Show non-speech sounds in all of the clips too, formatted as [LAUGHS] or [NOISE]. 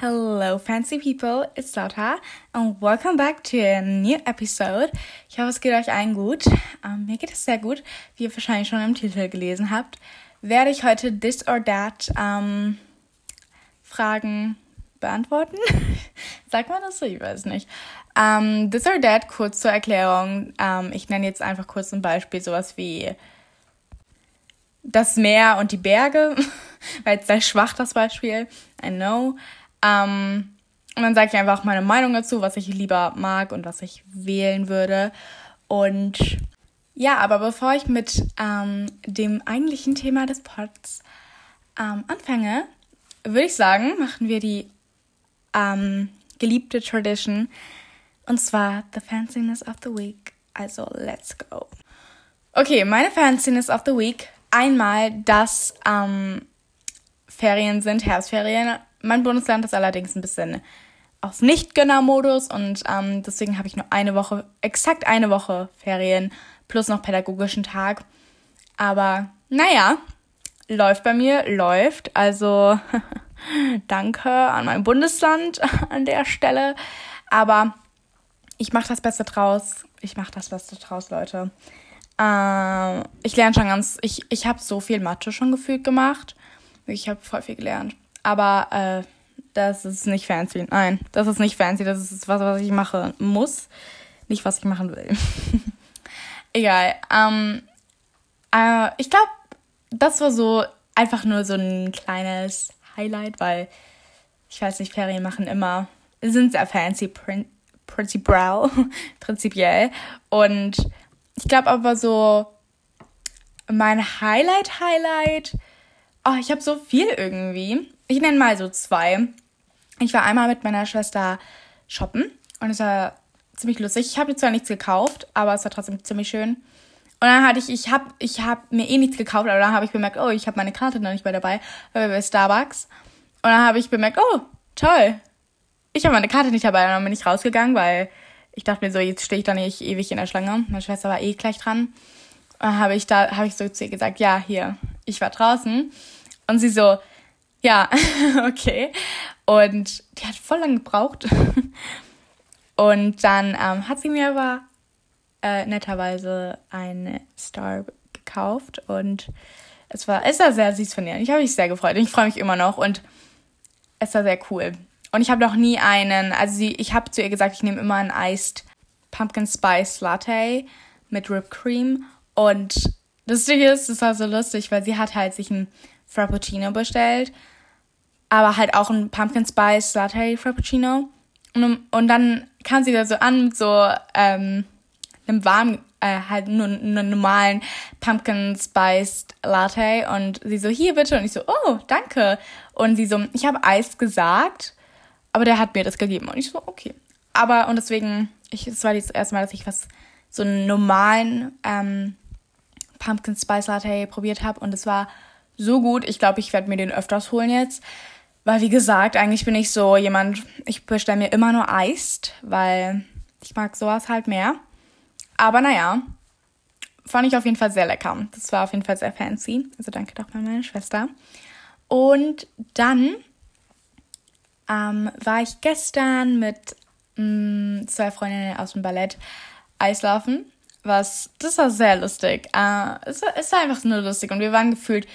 Hello, fancy people, it's Dota, and welcome back to a new episode. Ich hoffe, es geht euch allen gut. Um, mir geht es sehr gut. Wie ihr wahrscheinlich schon im Titel gelesen habt, werde ich heute This or That um, Fragen beantworten. [LAUGHS] Sagt man das so? Ich weiß nicht. Um, this or That, kurz zur Erklärung. ich nenne jetzt einfach kurz ein Beispiel, sowas wie das Meer und die Berge. [LAUGHS] Weil jetzt sehr schwach das Beispiel. I know. Ähm, und dann sage ich einfach meine Meinung dazu, was ich lieber mag und was ich wählen würde. Und ja, aber bevor ich mit ähm, dem eigentlichen Thema des Pods ähm, anfange, würde ich sagen, machen wir die ähm, geliebte Tradition. Und zwar The Fanciness of the Week. Also, let's go. Okay, meine Fanciness of the Week. Einmal, dass ähm, Ferien sind, Herbstferien. Mein Bundesland ist allerdings ein bisschen auf Nicht-Gönner-Modus und ähm, deswegen habe ich nur eine Woche, exakt eine Woche Ferien plus noch pädagogischen Tag. Aber naja, läuft bei mir, läuft. Also [LAUGHS] danke an mein Bundesland [LAUGHS] an der Stelle. Aber ich mache das Beste draus. Ich mache das Beste draus, Leute. Äh, ich lerne schon ganz, ich, ich habe so viel Mathe schon gefühlt gemacht. Ich habe voll viel gelernt. Aber äh, das ist nicht fancy. Nein, das ist nicht fancy. Das ist was, was ich machen muss. Nicht, was ich machen will. [LAUGHS] Egal. Ähm, äh, ich glaube, das war so einfach nur so ein kleines Highlight, weil ich weiß nicht, Ferien machen immer, sind sehr fancy, prin prinzipiell, [LAUGHS] prinzipiell. Und ich glaube aber so, mein Highlight, Highlight, oh, ich habe so viel irgendwie. Ich nenne mal so zwei. Ich war einmal mit meiner Schwester shoppen und es war ziemlich lustig. Ich habe zwar nichts gekauft, aber es war trotzdem ziemlich schön. Und dann hatte ich, ich habe ich hab mir eh nichts gekauft, aber dann habe ich bemerkt, oh, ich habe meine Karte noch nicht mehr dabei, weil wir bei Starbucks. Und dann habe ich bemerkt, oh, toll. Ich habe meine Karte nicht dabei. Und dann bin ich rausgegangen, weil ich dachte mir so, jetzt stehe ich da nicht ewig in der Schlange. Meine Schwester war eh gleich dran. Und dann habe ich da, habe ich so zu ihr gesagt, ja, hier, ich war draußen. Und sie so, ja, [LAUGHS] okay. Und die hat voll lang gebraucht. [LAUGHS] Und dann ähm, hat sie mir aber äh, netterweise eine Star gekauft und es war, es war sehr süß von ihr. Ich habe mich sehr gefreut ich freue mich immer noch und es war sehr cool. Und ich habe noch nie einen, also sie, ich habe zu ihr gesagt, ich nehme immer einen Iced Pumpkin Spice Latte mit Whipped Cream und das Ding ist, das war so lustig, weil sie hat halt sich ein Frappuccino bestellt, aber halt auch ein Pumpkin Spice Latte Frappuccino. Und, und dann kam sie da so an mit so ähm, einem warmen, äh, halt nur einem normalen Pumpkin Spiced Latte und sie so, hier bitte. Und ich so, oh, danke. Und sie so, ich habe Eis gesagt, aber der hat mir das gegeben. Und ich so, okay. Aber, und deswegen, ich, es war das erste Mal, dass ich was, so einen normalen ähm, Pumpkin Spice Latte probiert habe und es war so gut. Ich glaube, ich werde mir den öfters holen jetzt. Weil, wie gesagt, eigentlich bin ich so jemand, ich bestelle mir immer nur Eist, weil ich mag sowas halt mehr. Aber naja, fand ich auf jeden Fall sehr lecker. Das war auf jeden Fall sehr fancy. Also danke doch mal meiner Schwester. Und dann ähm, war ich gestern mit mh, mm, zwei Freundinnen aus dem Ballett Eislaufen. Was, das war sehr lustig. Äh, es, es war einfach nur lustig und wir waren gefühlt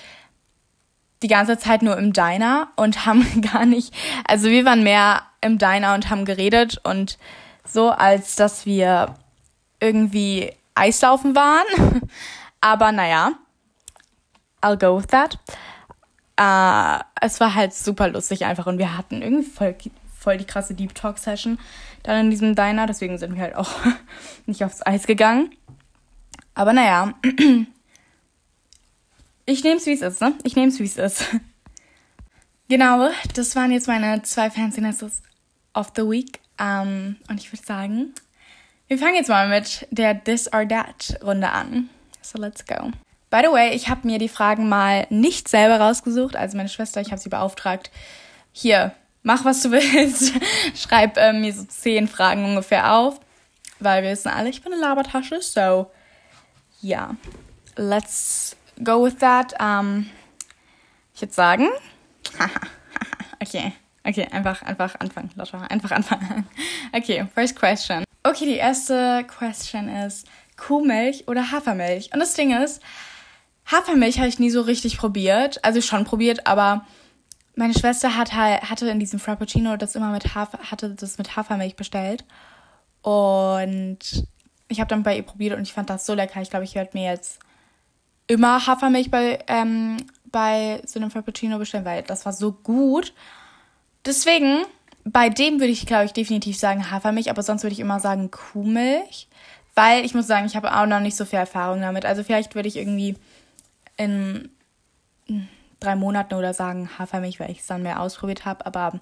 die ganze Zeit nur im Diner und haben [LAUGHS] gar nicht, also wir waren mehr im Diner und haben geredet und so, als dass wir irgendwie Eislaufen waren. [LAUGHS] Aber naja, I'll go with that. Uh, es war halt super lustig einfach und wir hatten irgendwie voll, voll die krasse Deep Talk Session dann in diesem Diner. Deswegen sind wir halt auch [LAUGHS] nicht aufs Eis gegangen. Aber naja, [CLEARS THROAT] ich nehme es, wie es ist, ne? Ich nehme es, wie es ist. [LAUGHS] genau, das waren jetzt meine zwei Fancynesses of the Week. Um, ähm, und ich würde sagen, wir fangen jetzt mal mit der This or That Runde an. So, let's go. By the way, ich habe mir die Fragen mal nicht selber rausgesucht. Also meine Schwester, ich habe sie beauftragt. Hier, mach was du [LAUGHS] willst. Schreib äh, mir so zehn Fragen ungefähr auf. Weil wir wissen alle, ich bin eine Labertasche. So, ja. Yeah. Let's go with that. Um, ich würde sagen. [LAUGHS] okay, Okay, einfach, einfach anfangen, Lotta. Einfach anfangen. [LAUGHS] Okay, first question. Okay, die erste question ist Kuhmilch oder Hafermilch? Und das Ding ist, Hafermilch habe ich nie so richtig probiert. Also schon probiert, aber meine Schwester hat halt, hatte in diesem Frappuccino das immer mit Hafer, hatte das mit Hafermilch bestellt. Und ich habe dann bei ihr probiert und ich fand das so lecker. Ich glaube, ich werde mir jetzt immer Hafermilch bei, ähm, bei so einem Frappuccino bestellen, weil das war so gut. Deswegen, bei dem würde ich, glaube ich, definitiv sagen Hafermilch, aber sonst würde ich immer sagen Kuhmilch. Weil ich muss sagen, ich habe auch noch nicht so viel Erfahrung damit. Also vielleicht würde ich irgendwie in drei Monaten oder sagen Hafermilch, weil ich es dann mehr ausprobiert habe. Aber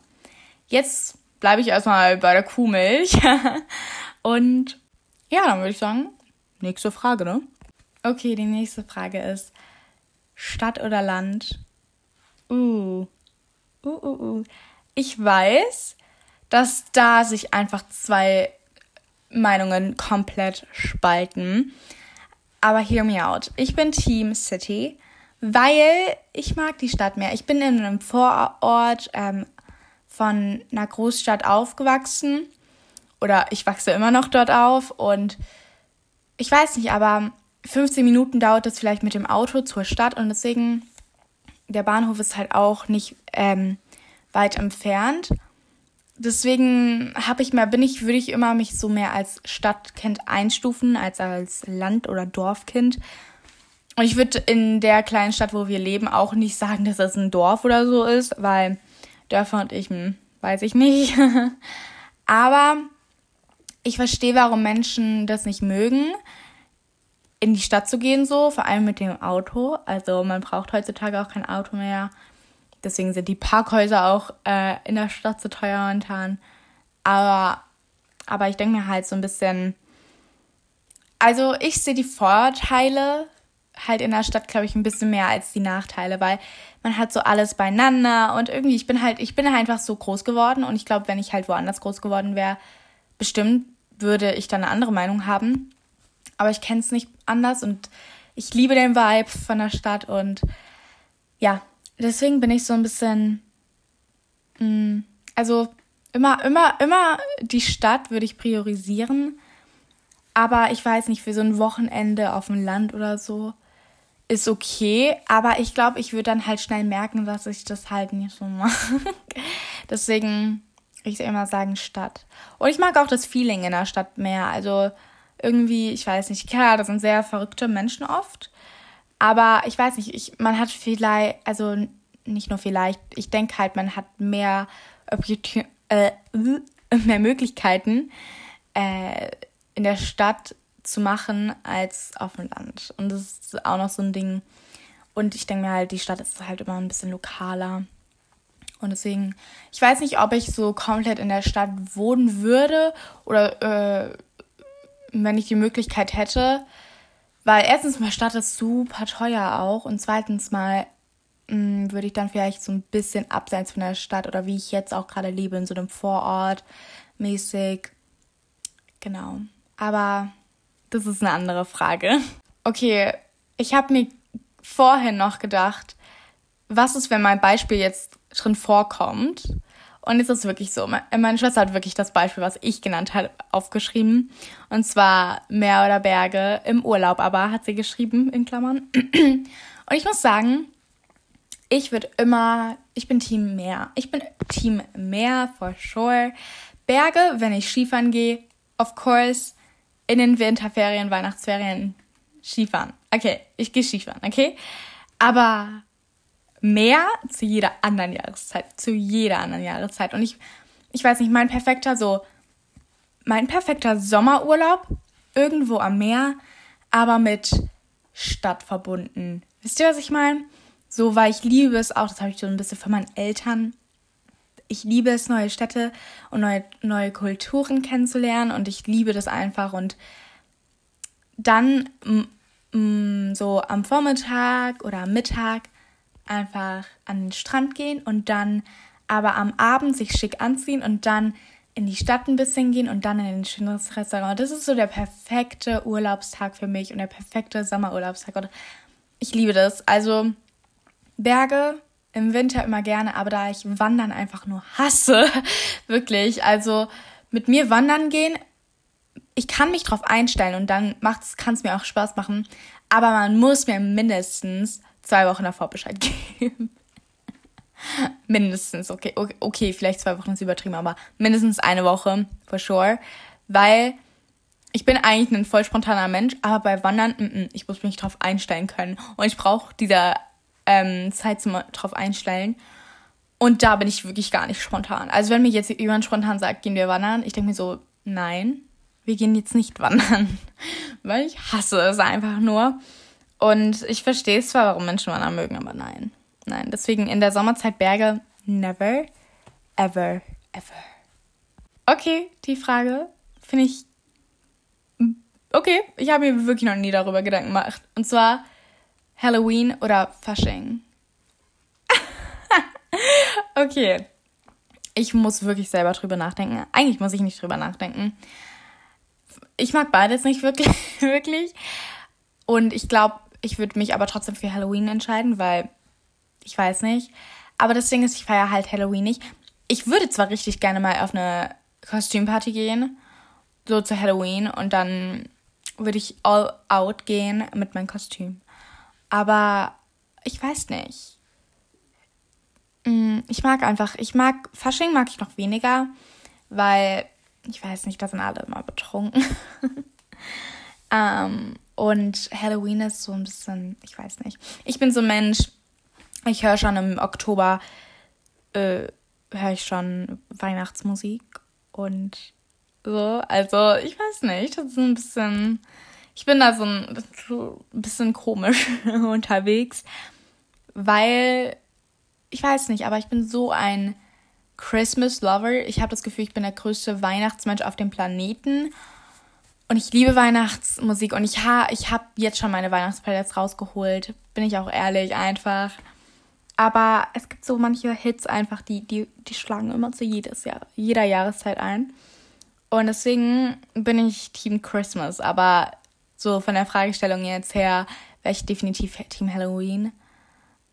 jetzt bleibe ich erstmal bei der Kuhmilch. [LAUGHS] Und ja, dann würde ich sagen, nächste Frage, ne? Okay, die nächste Frage ist Stadt oder Land? Uh. Uh, uh, uh. Ich weiß, dass da sich einfach zwei Meinungen komplett spalten. Aber hear me out. Ich bin Team City, weil ich mag die Stadt mehr. Ich bin in einem Vorort ähm, von einer Großstadt aufgewachsen. Oder ich wachse immer noch dort auf. Und ich weiß nicht, aber 15 Minuten dauert es vielleicht mit dem Auto zur Stadt. Und deswegen, der Bahnhof ist halt auch nicht ähm, weit entfernt deswegen habe ich mehr, bin ich, würde ich immer mich so mehr als Stadtkind einstufen, als als Land- oder Dorfkind. Und ich würde in der kleinen Stadt, wo wir leben, auch nicht sagen, dass das ein Dorf oder so ist, weil Dörfer und ich, hm, weiß ich nicht. [LAUGHS] Aber ich verstehe, warum Menschen das nicht mögen, in die Stadt zu gehen, so, vor allem mit dem Auto. Also man braucht heutzutage auch kein Auto mehr. Deswegen sind die Parkhäuser auch äh, in der Stadt so teuer momentan. Aber, aber ich denke mir halt so ein bisschen. Also ich sehe die Vorteile halt in der Stadt, glaube ich, ein bisschen mehr als die Nachteile, weil man hat so alles beieinander und irgendwie, ich bin halt, ich bin halt einfach so groß geworden und ich glaube, wenn ich halt woanders groß geworden wäre, bestimmt würde ich dann eine andere Meinung haben. Aber ich kenne es nicht anders und ich liebe den Vibe von der Stadt und ja, deswegen bin ich so ein bisschen, mh, mm, also immer, immer, immer die Stadt würde ich priorisieren. Aber ich weiß nicht, für so ein Wochenende auf dem Land oder so ist okay. Aber ich glaube, ich würde dann halt schnell merken, dass ich das halt nicht so mache. [LAUGHS] Deswegen, ich immer sagen Stadt. Und ich mag auch das Feeling in der Stadt mehr. Also irgendwie, ich weiß nicht, klar, das sind sehr verrückte Menschen oft. Aber ich weiß nicht, ich, man hat vielleicht, also nicht nur vielleicht, ich denke halt, man hat mehr, äh, [LAUGHS] mehr Möglichkeiten äh, in der Stadt zu machen als auf dem Land. Und das ist auch noch so ein Ding. Und ich denke mir halt, die Stadt ist halt immer ein bisschen lokaler. Und deswegen, ich weiß nicht, ob ich so komplett in der Stadt wohnen würde oder äh, wenn ich die Möglichkeit hätte. Weil erstens mal Stadt ist super teuer auch und zweitens mal mh, mm, würde ich dann vielleicht so ein bisschen abseits von der Stadt oder wie ich jetzt auch gerade lebe, in so einem Vorort mäßig. Genau. Aber das ist eine andere Frage. Okay, ich habe mir vorhin noch gedacht, was ist, wenn mein Beispiel jetzt drin vorkommt? Und jetzt ist es wirklich so. Meine Schwester hat wirklich das Beispiel, was ich genannt habe, aufgeschrieben. Und zwar Meer oder Berge im Urlaub, aber hat sie geschrieben in Klammern. [CLEARS THROAT] Und ich muss sagen, ich würde immer, ich bin Team Meer. Ich bin Team Meer, for sure. Berge, wenn ich Skifahren gehe, of course. In den Winterferien, Weihnachtsferien Skifahren. Okay, ich gehe Skifahren, okay? Aber mehr zu jeder anderen Jahreszeit. Zu jeder anderen Jahreszeit. Und ich, ich weiß nicht, mein perfekter, so, mein perfekter Sommerurlaub irgendwo am Meer, aber mit Stadt verbunden. Wisst ihr, was ich meine? So, weil ich liebe es auch, das habe ich so ein bisschen von meinen Eltern. Ich liebe es, neue Städte und neue, neue Kulturen kennenzulernen und ich liebe das einfach. Und dann so am Vormittag oder am Mittag einfach an den Strand gehen und dann aber am Abend sich schick anziehen und dann in die Stadt ein bisschen gehen und dann in ein schönes Restaurant. Das ist so der perfekte Urlaubstag für mich und der perfekte Sommerurlaubstag. Und ich liebe das. Also Berge im Winter immer gerne, aber da ich Wandern einfach nur hasse, [LAUGHS] wirklich, also mit mir wandern gehen, ich kann mich drauf einstellen und dann kann es mir auch Spaß machen, aber man muss mir mindestens zwei Wochen davor Bescheid [LAUGHS] geben. mindestens, okay, okay, vielleicht zwei Wochen ist übertrieben, aber mindestens eine Woche, for sure, weil ich bin eigentlich ein voll spontaner Mensch, aber bei Wandern, m -m, ich muss mich drauf einstellen können und ich brauche diese ähm, Zeit zum drauf einstellen. Und da bin ich wirklich gar nicht spontan. Also wenn mir jetzt jemand spontan sagt, gehen wir wandern, ich denke mir so, nein, wir gehen jetzt nicht wandern. [LAUGHS] Weil ich hasse es einfach nur. Und ich verstehe zwar, warum Menschen wandern mögen, aber nein. Nein, deswegen in der Sommerzeit Berge, never, ever, ever. Okay, die Frage finde ich. Okay, ich habe mir wirklich noch nie darüber Gedanken gemacht. Und zwar, Halloween oder Fasching? [LAUGHS] okay. Ich muss wirklich selber drüber nachdenken. Eigentlich muss ich nicht drüber nachdenken. Ich mag beides nicht wirklich, [LAUGHS] wirklich. Und ich glaube, ich würde mich aber trotzdem für Halloween entscheiden, weil ich weiß nicht. Aber das Ding ist, ich feiere halt Halloween nicht. Ich würde zwar richtig gerne mal auf eine Kostümparty gehen, so zu Halloween, und dann würde ich all out gehen mit meinem Kostüm. Aber ich weiß nicht. Mm, ich mag einfach, ich mag, Fasching mag ich noch weniger, weil, ich weiß nicht, da sind alle immer betrunken. [LAUGHS] ähm, und Halloween ist so ein bisschen, ich weiß nicht. Ich bin so ein Mensch, ich höre schon im Oktober, äh, höre ich schon Weihnachtsmusik und so. Also, ich weiß nicht, das ist ein bisschen ich bin da so ein, so ein bisschen komisch [LAUGHS] unterwegs, weil ich weiß nicht, aber ich bin so ein Christmas Lover. Ich habe das Gefühl, ich bin der größte Weihnachtsmensch auf dem Planeten. Und ich liebe Weihnachtsmusik und ich, ha, ich habe jetzt schon meine Weihnachtsplaylists rausgeholt. Bin ich auch ehrlich, einfach. Aber es gibt so manche Hits einfach, die, die, die schlagen immer zu jedes Jahr, jeder Jahreszeit ein. Und deswegen bin ich Team Christmas. Aber so von der Fragestellung jetzt her wäre ich definitiv Team Halloween.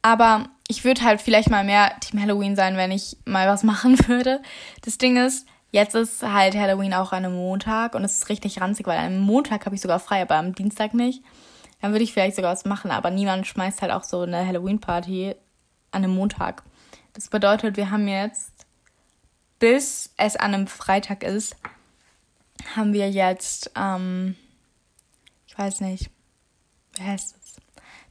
Aber ich würde halt vielleicht mal mehr Team Halloween sein, wenn ich mal was [LAUGHS] machen würde. Das Ding ist, jetzt ist halt Halloween auch an einem Montag und es ist richtig ranzig, weil am Montag habe ich sogar frei, aber am Dienstag nicht. Dann würde ich vielleicht sogar was machen, aber niemand schmeißt halt auch so eine Halloween-Party an einem Montag. Das bedeutet, wir haben jetzt, bis es an einem Freitag ist, haben wir jetzt ähm, ich weiß nicht, wie heißt es?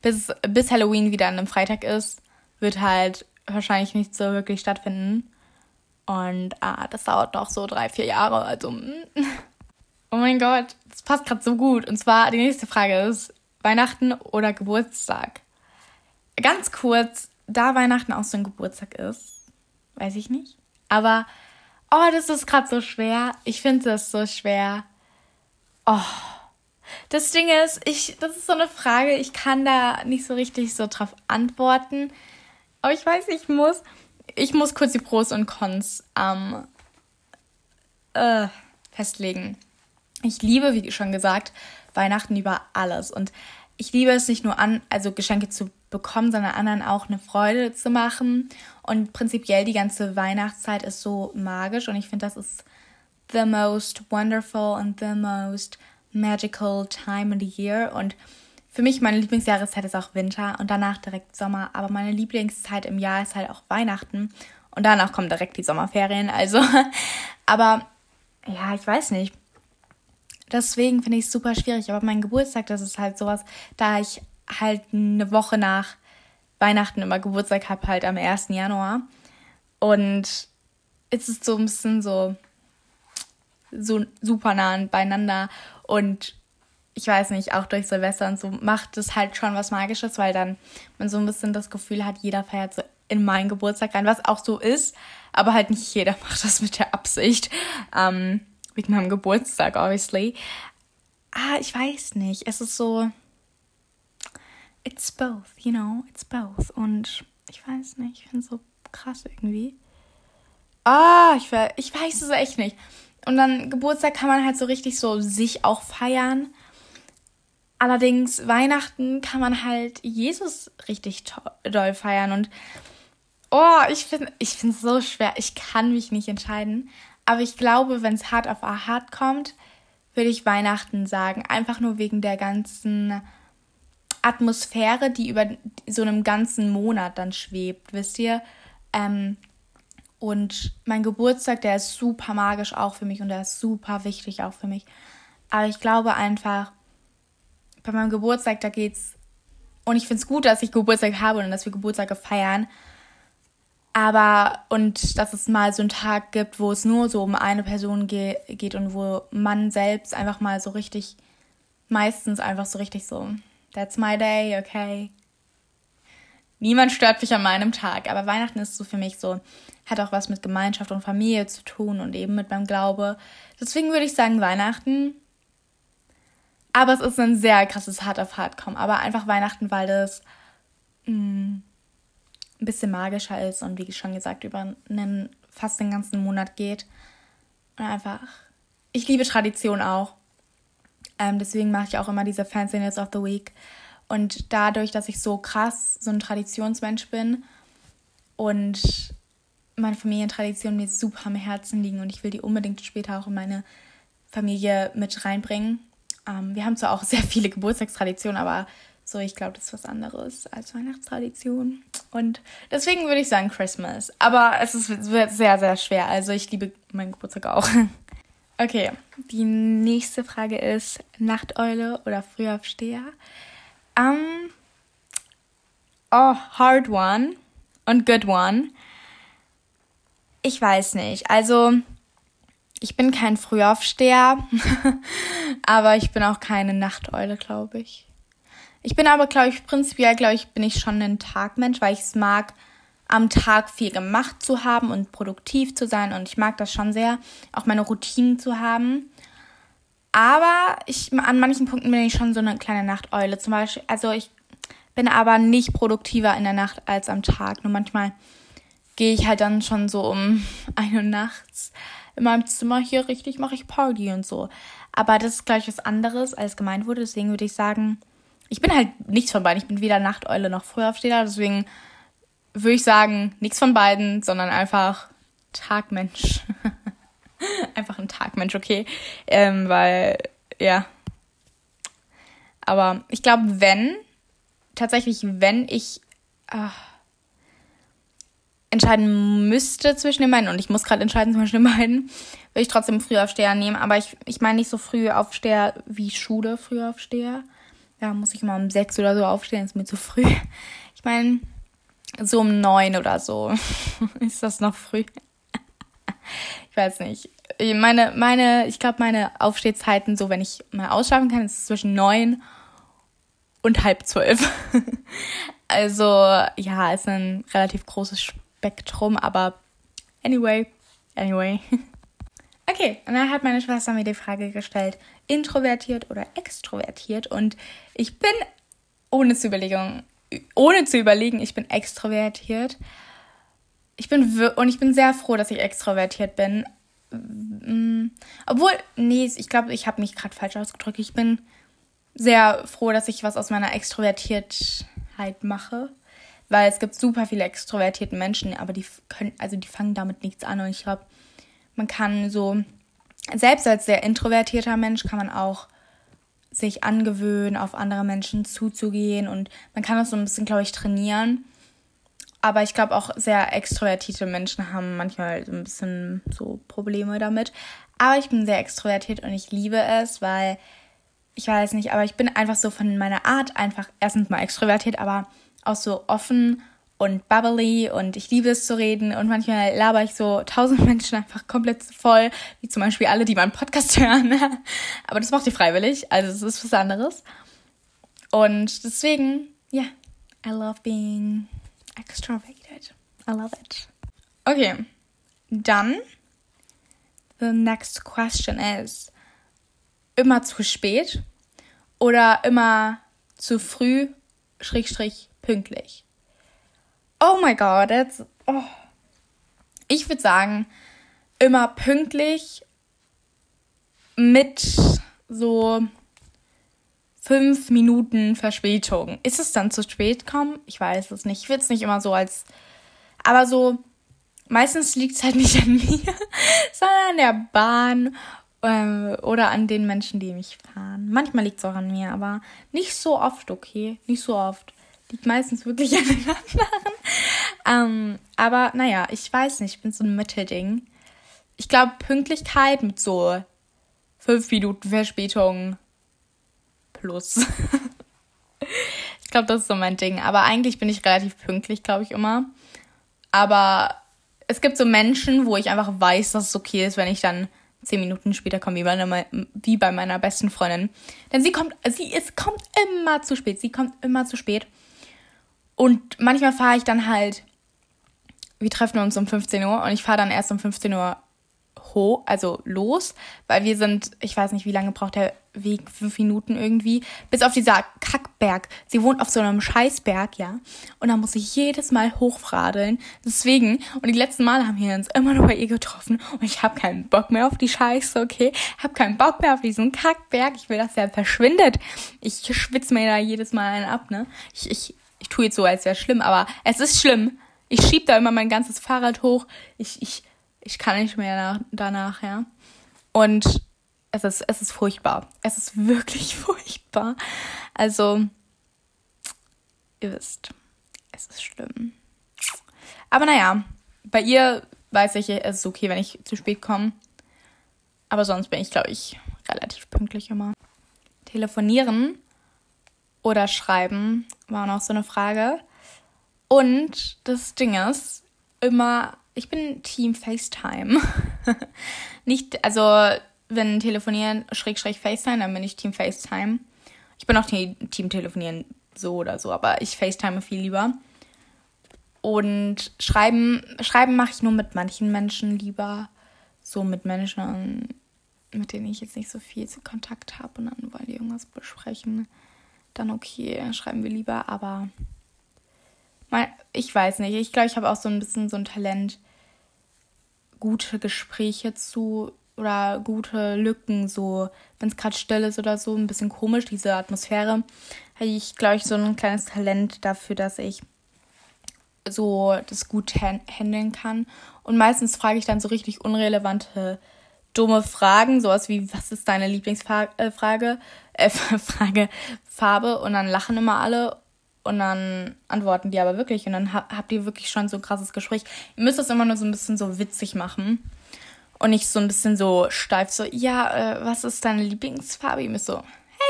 Bis, bis Halloween wieder an einem Freitag ist, wird halt wahrscheinlich nicht so wirklich stattfinden. Und ah, das dauert noch so drei, vier Jahre. Also, mm. oh mein Gott, das passt gerade so gut. Und zwar die nächste Frage ist: Weihnachten oder Geburtstag? Ganz kurz, da Weihnachten auch so ein Geburtstag ist, weiß ich nicht. Aber, oh, das ist gerade so schwer. Ich finde das so schwer. Oh. Das Ding ist, ich, das ist so eine Frage, ich kann da nicht so richtig so drauf antworten. Aber ich weiß, ich muss, ich muss kurz die Pros und Cons ähm, äh, festlegen. Ich liebe, wie schon gesagt, Weihnachten über alles. Und ich liebe es nicht nur an, also Geschenke zu bekommen, sondern anderen auch eine Freude zu machen. Und prinzipiell die ganze Weihnachtszeit ist so magisch und ich finde, das ist the most wonderful and the most magical time in the year. Und für mich, meine Lieblingsjahreszeit ist auch Winter und danach direkt Sommer. Aber meine Lieblingszeit im Jahr ist halt auch Weihnachten. Und danach kommen direkt die Sommerferien. Also, [LAUGHS] aber ja, ich weiß nicht. Deswegen finde ich es super schwierig. Aber mein Geburtstag, das ist halt sowas, da ich halt eine Woche nach Weihnachten immer Geburtstag habe, halt am 1. Januar. Und es ist so ein bisschen so, so super nah beieinander. Und ich weiß nicht, auch durch Silvester und so macht es halt schon was Magisches, weil dann man so ein bisschen das Gefühl hat, jeder feiert so in meinen Geburtstag rein, was auch so ist, aber halt nicht jeder [LAUGHS] macht das mit der Absicht. Ähm, wegen meinem Geburtstag, obviously. Ah, ich weiß nicht. Es ist so. It's both, you know, it's both. Und ich weiß nicht, ich finde es so krass irgendwie. Ah, ich, ich weiß es echt nicht. Und dann Geburtstag kann man halt so richtig so sich auch feiern. Allerdings Weihnachten kann man halt Jesus richtig doll feiern. Und Oh, ich finde ich es so schwer. Ich kann mich nicht entscheiden. Aber ich glaube, wenn es hart auf hart kommt, würde ich Weihnachten sagen. Einfach nur wegen der ganzen Atmosphäre, die über so einem ganzen Monat dann schwebt, wisst ihr? Ähm, und mein Geburtstag, der ist super magisch auch für mich und der ist super wichtig auch für mich. Aber ich glaube einfach, bei meinem Geburtstag, da geht's. Und ich finde es gut, dass ich Geburtstag habe und dass wir Geburtstage feiern. Aber, und dass es mal so einen Tag gibt, wo es nur so um eine Person ge geht und wo man selbst einfach mal so richtig, meistens einfach so richtig so, that's my day, okay. Niemand stört mich an meinem Tag, aber Weihnachten ist so für mich so, hat auch was mit Gemeinschaft und Familie zu tun und eben mit meinem Glaube. Deswegen würde ich sagen Weihnachten. Aber es ist ein sehr krasses Hard auf Hard kommen. Aber einfach Weihnachten, weil das mh, mm, ein bisschen magischer ist und wie schon gesagt, über einen fast den ganzen Monat geht. Und einfach, ich liebe Tradition auch. Ähm, deswegen mache ich auch immer diese Fanciness of the Week. Und dadurch, dass ich so krass so ein Traditionsmensch bin und meine Familientraditionen mir super am Herzen liegen und ich will die unbedingt später auch in meine Familie mit reinbringen. Ähm, wir haben zwar auch sehr viele Geburtstagstraditionen, aber so, ich glaube, das ist was anderes als Weihnachtstradition. Und deswegen würde ich sagen Christmas. Aber es ist sehr, sehr schwer. Also ich liebe meinen Geburtstag auch. [LAUGHS] Okay, die nächste Frage ist Nachteule oder Frühaufsteher? Um, oh, hard one und good one. Ich weiß nicht. Also, ich bin kein Frühaufsteher, [LAUGHS] aber ich bin auch keine Nachteule, glaube ich. Ich bin aber, glaube ich, prinzipiell, glaube ich, bin ich schon ein Tagmensch, weil ich es mag, am Tag viel gemacht zu haben und produktiv zu sein. Und ich mag das schon sehr, auch meine Routinen zu haben. Aber ich, an manchen Punkten bin ich schon so eine kleine Nachteule. Zum Beispiel, also ich bin aber nicht produktiver in der Nacht als am Tag. Nur manchmal gehe ich halt dann schon so um [LAUGHS] ein Uhr nachts in meinem Zimmer hier richtig, mache ich Party und so. Aber das ist gleich was anderes, als gemeint wurde. Deswegen würde ich sagen, ich bin halt nichts von beiden. Ich bin weder Nachteule noch Frühaufsteher. Deswegen würde ich sagen, nichts von beiden, sondern einfach Tagmensch. [LAUGHS] einfach ein Tagmensch, okay. Ähm, weil, ja. Aber ich glaube, wenn, tatsächlich, wenn ich ach, entscheiden müsste zwischen den beiden, und ich muss gerade entscheiden zwischen den beiden, würde ich trotzdem Frühaufsteher nehmen. Aber ich, ich meine nicht so Frühaufsteher wie Schule Frühaufsteher ja, muss ich mal um sechs oder so aufstehen, ist mir zu früh. Ich meine, so um neun oder so. [LAUGHS] ist das noch früh? ich weiß nicht. Meine, meine, ich glaube, meine Aufstehzeiten, so wenn ich mal ausschlafen kann, ist zwischen neun und halb zwölf. [LAUGHS] also, ja, ist ein relativ großes Spektrum, aber anyway, anyway. [LAUGHS] Okay, und dann hat meine Schwester mir die Frage gestellt, introvertiert oder extrovertiert? Und ich bin, ohne zu überlegen, ohne zu überlegen, ich bin extrovertiert. Ich bin, und ich bin sehr froh, dass ich extrovertiert bin. Mm, obwohl, nee, ich glaube, ich habe mich gerade falsch ausgedrückt. Ich bin sehr froh, dass ich was aus meiner Extrovertiertheit mache. Weil es gibt super viele extrovertierte Menschen, aber die können, also die fangen damit nichts an. Und ich glaube, man kann so, selbst als sehr introvertierter Mensch kann man auch sich angewöhnen, auf andere Menschen zuzugehen und man kann das so ein bisschen, glaube ich, trainieren. Aber ich glaube auch sehr extrovertierte Menschen haben manchmal so ein bisschen so Probleme damit. Aber ich bin sehr extrovertiert und ich liebe es, weil ich weiß nicht, aber ich bin einfach so von meiner Art einfach erstens mal extrovertiert, aber auch so offen und bubbly und ich liebe es zu reden und manchmal laber ich so tausend [LAUGHS] Menschen einfach komplett voll, wie zum Beispiel alle, die meinen Podcast [LAUGHS] hören. Aber das macht ihr freiwillig, also es ist was anderes. Und deswegen, ja, yeah, I love being extroverted. I love it. Okay, dann, the next question is, immer zu spät oder immer zu früh, schrägstrich, pünktlich? Oh my god, that's. Oh. Ich würde sagen, immer pünktlich mit so fünf Minuten Verspätung. Ist es dann zu spät kommen? Ich weiß es nicht. Ich will es nicht immer so als Aber so, meistens liegt es halt nicht an mir, [LAUGHS] sondern an der Bahn äh, oder an den Menschen, die mich fahren. Manchmal liegt es auch an mir, aber nicht so oft, okay? Nicht so oft. Liegt meistens wirklich [LAUGHS] an den anderen. ähm, aber naja, ich weiß nicht, ich bin so ein Mittelding. Ich glaube, Pünktlichkeit mit so fünf Minuten Verspätung plus. [LAUGHS] ich glaube, das ist so mein Ding. Aber eigentlich bin ich relativ pünktlich, glaube ich, immer. Aber es gibt so Menschen, wo ich einfach weiß, dass es okay ist, wenn ich dann zehn Minuten später komme, wie bei, wie bei meiner besten Freundin. Denn sie kommt, sie ist, kommt immer zu spät. Sie kommt immer zu spät. Und manchmal fahre ich dann halt, wir treffen uns um 15 Uhr und ich fahre dann erst um 15 Uhr hoch, also los, weil wir sind, ich weiß nicht, wie lange braucht der Weg, fünf Minuten irgendwie, bis auf dieser Kackberg. Sie wohnt auf so einem Scheißberg, ja. Und da muss ich jedes Mal hochfradeln. Deswegen, und die letzten Male haben wir uns immer nur bei ihr getroffen und ich habe keinen Bock mehr auf die Scheiße, okay? Hab keinen Bock mehr auf diesen Kackberg. Ich will, dass der verschwindet. Ich schwitze mir da jedes Mal einen ab, ne? Ich, ich, ich tue jetzt so, als wäre schlimm, aber es ist schlimm. Ich schieb da immer mein ganzes Fahrrad hoch. Ich, ich, ich kann nicht mehr nach, danach, ja. Und es ist, es ist furchtbar. Es ist wirklich [LAUGHS] furchtbar. Also, ihr wisst, es ist schlimm. Aber naja, bei ihr weiß ich, es ist okay, wenn ich zu spät komme. Aber sonst bin ich, glaube ich, relativ pünktlich immer. Telefonieren oder schreiben war noch so eine Frage. Und das Ding ist, immer ich bin Team FaceTime. [LAUGHS] Nicht, also wenn telefonieren, schräg, schräg FaceTime, dann bin ich Team FaceTime. Ich bin auch Team Telefonieren so oder so, aber ich FaceTime viel lieber. Und schreiben, schreiben mache ich nur mit manchen Menschen lieber. So mit Menschen, mit denen ich jetzt nicht so viel zu Kontakt habe und dann wollen die irgendwas besprechen. Dann okay, schreiben wir lieber, aber ich weiß nicht. Ich glaube, ich habe auch so ein bisschen so ein Talent, gute Gespräche zu oder gute Lücken, so wenn es gerade still ist oder so, ein bisschen komisch, diese Atmosphäre, habe ich, glaube ich, so ein kleines Talent dafür, dass ich so das gut handeln kann. Und meistens frage ich dann so richtig unrelevante, dumme Fragen, sowas wie, was ist deine Lieblingsfrage, äh, äh, [LAUGHS] Frage, Farbe? Und dann lachen immer alle und dann antworten die aber wirklich und dann habt ihr wirklich schon so ein krasses Gespräch. Ihr müsst das immer nur so ein bisschen so witzig machen und nicht so ein bisschen so steif, so, ja, äh, was ist deine Lieblingsfarbe? Ihr müsst so,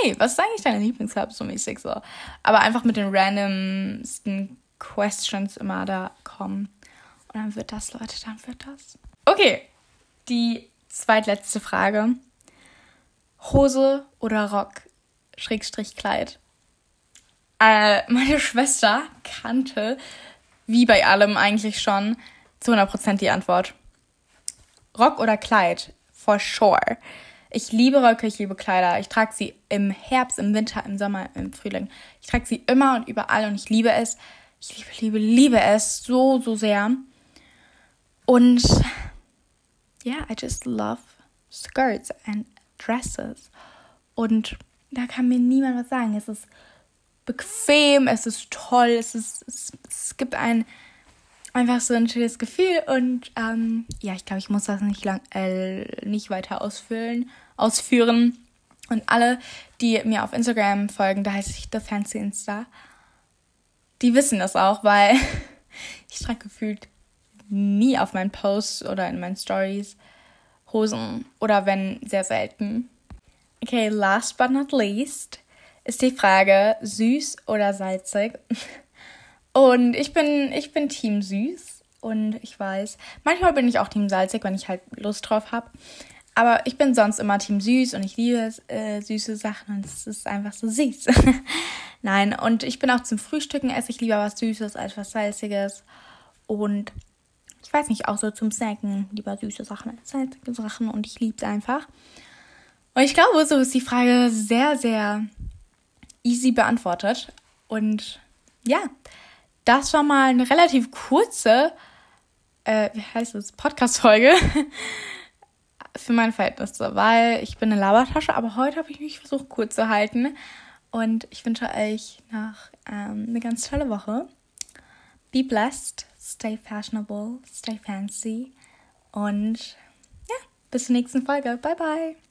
hey, was ist eigentlich deine Lieblingsfarbe? So mäßig so. Aber einfach mit den randomsten Questions immer da kommen. Und dann wird das, Leute, dann wird das. Okay, die zweitletzte Frage. Hose oder Rock? Schrägstrich Kleid. Äh, meine [LAUGHS] Schwester kannte, wie bei allem eigentlich schon, zu 100% die Antwort. Rock oder Kleid? For sure. Ich liebe Röcke, ich liebe Kleider. Ich trage sie im Herbst, im Winter, im Sommer, im Frühling. Ich trage sie immer und überall und ich liebe es. Ich liebe, liebe, liebe es so, so sehr. Und ja, yeah, I just love skirts and dresses. Und da kann mir niemand was sagen. Es ist bequem, es ist toll, es, ist, es, es gibt ein einfach so ein schönes Gefühl und ähm, ja, ich glaube, ich muss das nicht lang äh, nicht weiter ausfüllen, ausführen. Und alle, die mir auf Instagram folgen, da heiße ich The Fancy Insta, die wissen das auch, weil [LAUGHS] ich trage gefühlt nie auf meinen Posts oder in meinen Stories Hosen oder wenn sehr selten. Okay, last but not least ist die Frage süß oder salzig. Und ich bin, ich bin Team süß und ich weiß, manchmal bin ich auch Team salzig, wenn ich halt Lust drauf habe. Aber ich bin sonst immer Team süß und ich liebe äh, süße Sachen und es ist einfach so süß. [LAUGHS] Nein, und ich bin auch zum Frühstücken, esse ich lieber was Süßes als was Salziges. Und ich weiß nicht, auch so zum Snacken lieber süße Sachen als salzige Sachen und ich liebe es einfach. Und ich glaube, so ist die Frage sehr, sehr easy beantwortet. Und ja, das war mal eine relativ kurze, äh, wie heißt es, Podcast-Folge [LAUGHS] für meine Verhältnisse, weil ich bin eine Labertasche, aber heute habe ich mich versucht, kurz zu halten. Und ich wünsche euch noch ähm, eine ganz tolle Woche. Be blessed, stay fashionable, stay fancy und ja, bis zur nächsten Folge. Bye bye.